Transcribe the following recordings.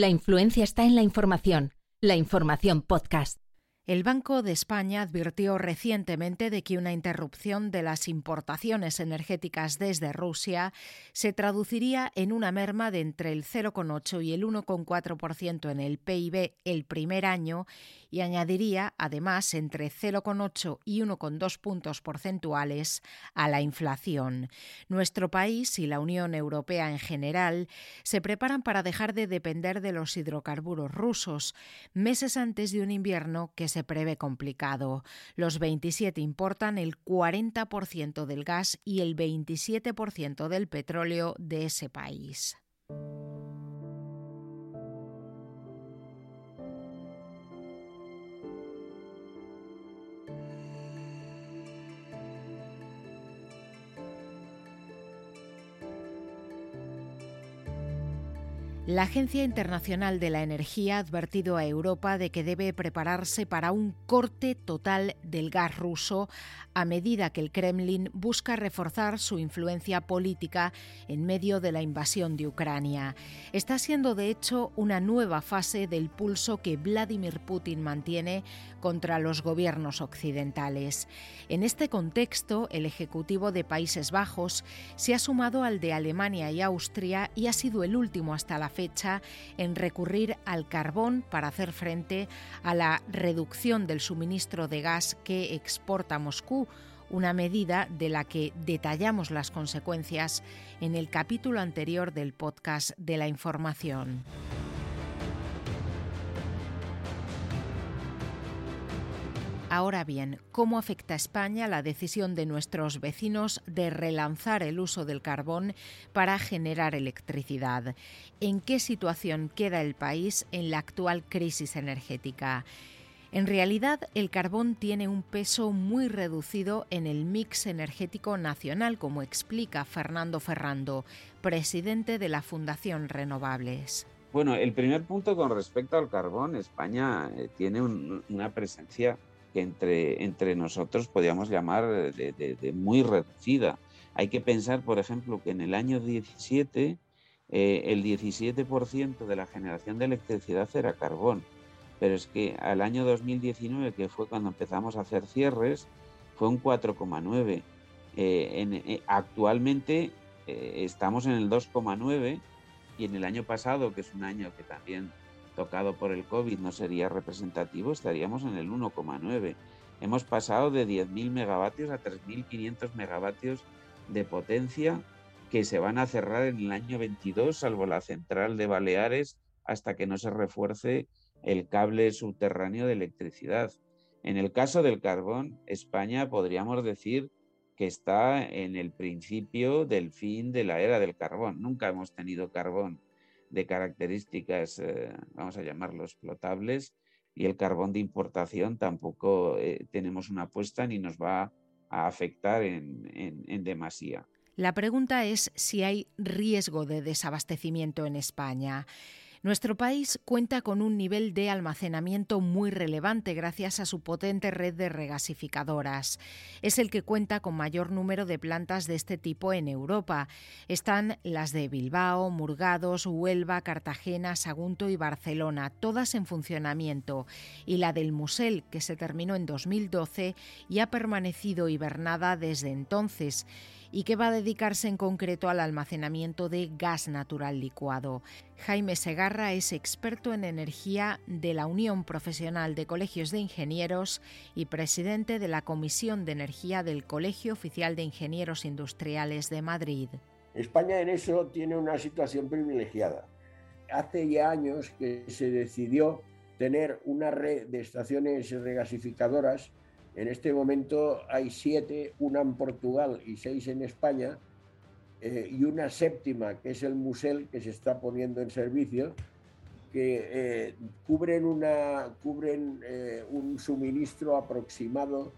La influencia está en la información. La información podcast. El Banco de España advirtió recientemente de que una interrupción de las importaciones energéticas desde Rusia se traduciría en una merma de entre el 0,8 y el 1,4% en el PIB el primer año y añadiría, además, entre 0,8 y 1,2 puntos porcentuales a la inflación. Nuestro país y la Unión Europea en general se preparan para dejar de depender de los hidrocarburos rusos, meses antes de un invierno que se prevé complicado. Los 27 importan el 40% del gas y el 27% del petróleo de ese país. La Agencia Internacional de la Energía ha advertido a Europa de que debe prepararse para un corte total del gas ruso a medida que el Kremlin busca reforzar su influencia política en medio de la invasión de Ucrania. Está siendo, de hecho, una nueva fase del pulso que Vladimir Putin mantiene contra los gobiernos occidentales. En este contexto, el Ejecutivo de Países Bajos se ha sumado al de Alemania y Austria y ha sido el último hasta la fecha en recurrir al carbón para hacer frente a la reducción del suministro de gas que exporta Moscú, una medida de la que detallamos las consecuencias en el capítulo anterior del podcast de la información. Ahora bien, ¿cómo afecta a España la decisión de nuestros vecinos de relanzar el uso del carbón para generar electricidad? ¿En qué situación queda el país en la actual crisis energética? En realidad, el carbón tiene un peso muy reducido en el mix energético nacional, como explica Fernando Ferrando, presidente de la Fundación Renovables. Bueno, el primer punto con respecto al carbón, España eh, tiene una presencia que entre, entre nosotros podríamos llamar de, muy reducida. Hay que pensar, por ejemplo, que en el año 17 eh, el 17% de la generación de electricidad era carbón, pero es que al año 2019, que fue cuando empezamos a hacer cierres, fue un 4,9. Eh, eh, actualmente estamos en el 2,9 y en el año pasado, que es un año que también tocado por el COVID no sería representativo, estaríamos en el 1,9. Hemos pasado de 10.000 megavatios a 3.500 megavatios de potencia que se van a cerrar en el año 22, salvo la central de Baleares, hasta que no se refuerce el cable subterráneo de electricidad. En el caso del carbón, España podríamos decir que está en el principio del fin de la era del carbón. Nunca hemos tenido carbón de características, eh, vamos a llamarlo explotables, y el carbón de importación tampoco eh, tenemos una apuesta ni nos va a afectar en, en demasía. La pregunta es si hay riesgo de desabastecimiento en España. Nuestro país cuenta con un nivel de almacenamiento muy relevante gracias a su potente red de regasificadoras. Es el que cuenta con mayor número de plantas de este tipo en Europa. Están las de Bilbao, Murgados, Huelva, Cartagena, Sagunto y Barcelona, todas en funcionamiento, y la del Musel, que se terminó en 2012 y ha permanecido hibernada desde entonces y que va a dedicarse en concreto al almacenamiento de gas natural licuado. Jaime Segarra es experto en energía de la Unión Profesional de Colegios de Ingenieros y presidente de la Comisión de Energía del Colegio Oficial de Ingenieros Industriales de Madrid. España en eso tiene una situación privilegiada. Hace ya años que se decidió tener una red de estaciones regasificadoras en este momento hay siete, una en Portugal y seis en España, eh, y una séptima, que es el Musel, que se está poniendo en servicio, que eh, cubren, eh, un suministro aproximado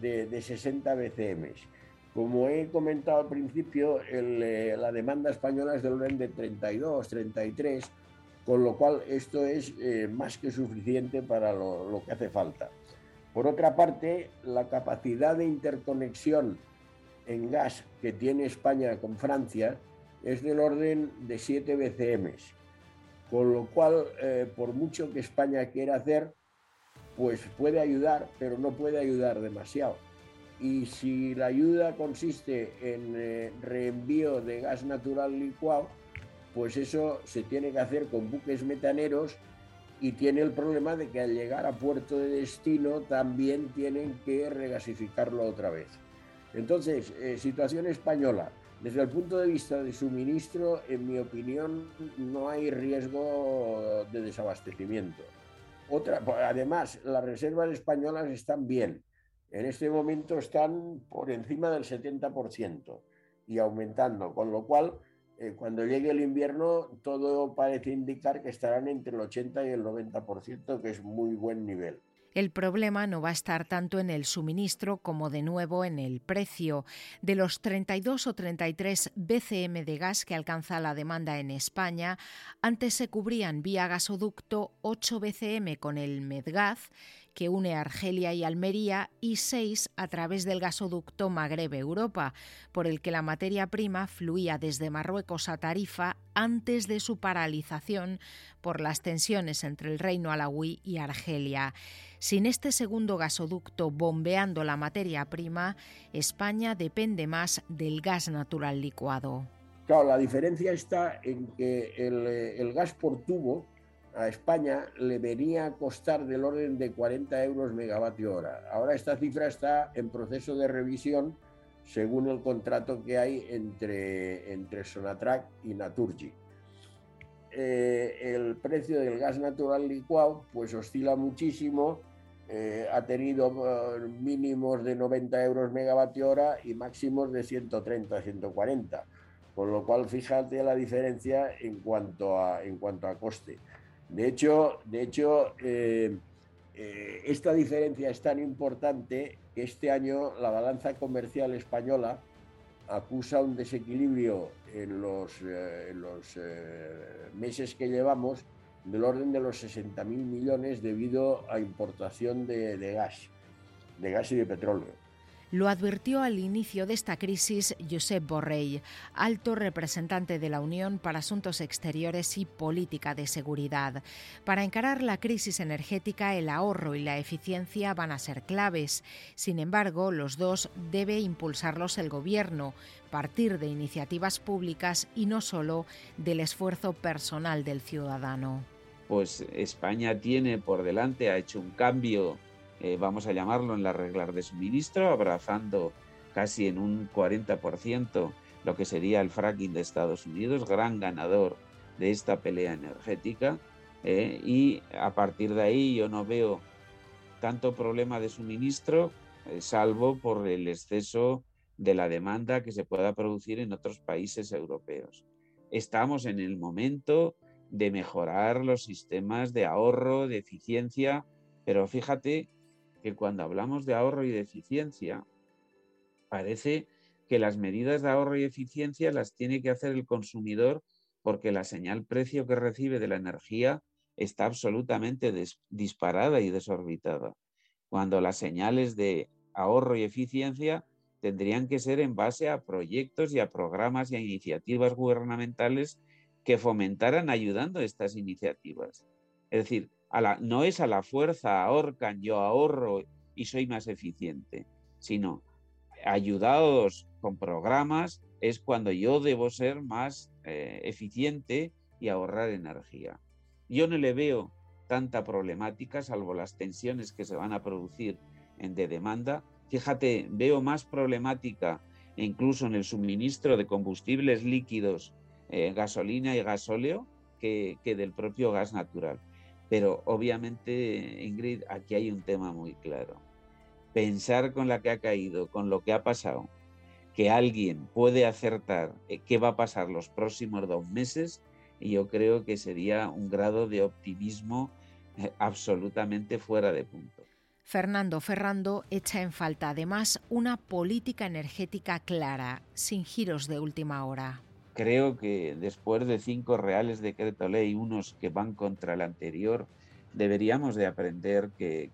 de, de, 60 BCM. Como he comentado al principio, la demanda española es del orden de 32, 33, con lo cual esto es más que suficiente para lo que hace falta. Por otra parte, la capacidad de interconexión en gas que tiene España con Francia es del orden de 7 BCM. Con lo cual, eh, por mucho que España quiera hacer, pues puede ayudar, pero no puede ayudar demasiado. Y si la ayuda consiste en eh, reenvío de gas natural licuado, pues eso se tiene que hacer con buques metaneros y tiene el problema de que al llegar a puerto de destino también tienen que regasificarlo otra vez. Entonces, eh, situación española. Desde el punto de vista de suministro, en mi opinión, no hay riesgo de desabastecimiento. Otra, además, las reservas españolas están bien. En este momento están por encima del 70% y aumentando, con lo cual eh, cuando llegue el invierno, todo parece indicar que estarán entre el 80 y el 90%, que es muy buen nivel. El problema no va a estar tanto en el suministro como de nuevo en el precio. De los 32 o 33 BCM de gas que alcanza la demanda en España, antes se cubrían vía gasoducto 8 BCM con el Medgaz que une Argelia y Almería, y seis a través del gasoducto Magreb-Europa, por el que la materia prima fluía desde Marruecos a Tarifa antes de su paralización por las tensiones entre el reino alawí y Argelia. Sin este segundo gasoducto bombeando la materia prima, España depende más del gas natural licuado. La diferencia está en que el, el gas por tubo a España le venía a costar del orden de 40 euros megavatio hora. Ahora esta cifra está en proceso de revisión según el contrato que hay entre, entre Sonatrach y Naturgy. Eh, el precio del gas natural licuado pues oscila muchísimo, eh, ha tenido eh, mínimos de 90 euros megavatio hora y máximos de 130, 140, con lo cual fíjate la diferencia en cuanto a, en cuanto a coste. De hecho, de hecho eh, eh, esta diferencia es tan importante que este año la balanza comercial española acusa un desequilibrio en los, eh, meses que llevamos del orden de los 60.000 millones debido a importación de gas, de gas y de petróleo. Lo advirtió al inicio de esta crisis Josep Borrell, alto representante de la Unión para Asuntos Exteriores y Política de Seguridad. Para encarar la crisis energética, el ahorro y la eficiencia van a ser claves. Sin embargo, los dos debe impulsarlos el Gobierno, partir de iniciativas públicas y no solo del esfuerzo personal del ciudadano. Pues España tiene por delante, ha hecho un cambio eh, vamos a llamarlo, en las reglas de suministro, abrazando casi en un 40% lo que sería el fracking de Estados Unidos, gran ganador de esta pelea energética. Eh, y a partir de ahí yo no veo tanto problema de suministro, eh, salvo por el exceso de la demanda que se pueda producir en otros países europeos. Estamos en el momento de mejorar los sistemas de ahorro, de eficiencia, pero fíjate que cuando hablamos de ahorro y de eficiencia, parece que las medidas de ahorro y eficiencia las tiene que hacer el consumidor porque la señal precio que recibe de la energía está absolutamente disparada y desorbitada, cuando las señales de ahorro y eficiencia tendrían que ser en base a proyectos y a programas y a iniciativas gubernamentales que fomentaran ayudando estas iniciativas. Es decir, no es a la fuerza, ahorcan, yo ahorro y soy más eficiente, sino ayudados con programas es cuando yo debo ser más eh, eficiente y ahorrar energía. Yo no le veo tanta problemática, salvo las tensiones que se van a producir en de demanda. Fíjate, veo más problemática incluso en el suministro de combustibles líquidos, eh, gasolina y gasóleo, que del propio gas natural. Pero obviamente, Ingrid, aquí hay un tema muy claro. Pensar con la que ha caído, con lo que ha pasado, que alguien puede acertar eh, qué va a pasar los próximos dos meses, yo creo que sería un grado de optimismo eh, absolutamente fuera de punto. Fernando Ferrando echa en falta además una política energética clara, sin giros de última hora creo que después de cinco reales decreto ley, unos que van contra el anterior, deberíamos de aprender que,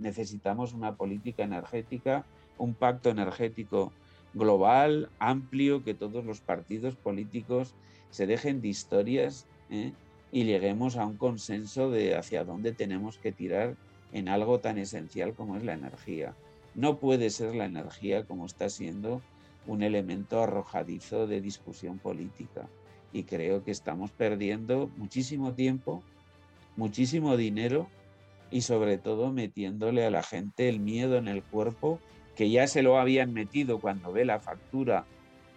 necesitamos una política energética, un pacto energético global, amplio, que todos los partidos políticos se dejen de historias ¿eh? y lleguemos a un consenso de hacia dónde tenemos que tirar en algo tan esencial como es la energía. No puede ser la energía como está siendo un elemento arrojadizo de discusión política. Y creo que estamos perdiendo muchísimo tiempo, muchísimo dinero y sobre todo metiéndole a la gente el miedo en el cuerpo que ya se lo habían metido cuando ve la factura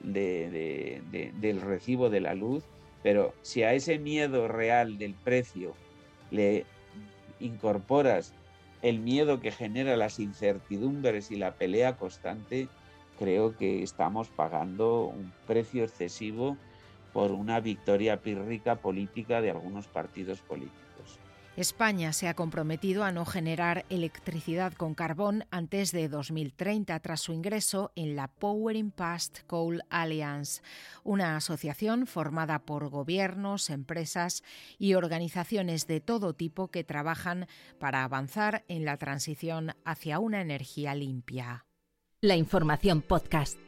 del recibo de la luz, pero si a ese miedo real del precio le incorporas el miedo que genera las incertidumbres y la pelea constante, creo que estamos pagando un precio excesivo por una victoria pírrica política de algunos partidos políticos. España se ha comprometido a no generar electricidad con carbón antes de 2030 tras su ingreso en la Powering Past Coal Alliance, una asociación formada por gobiernos, empresas y organizaciones de todo tipo que trabajan para avanzar en la transición hacia una energía limpia. La Información Podcast.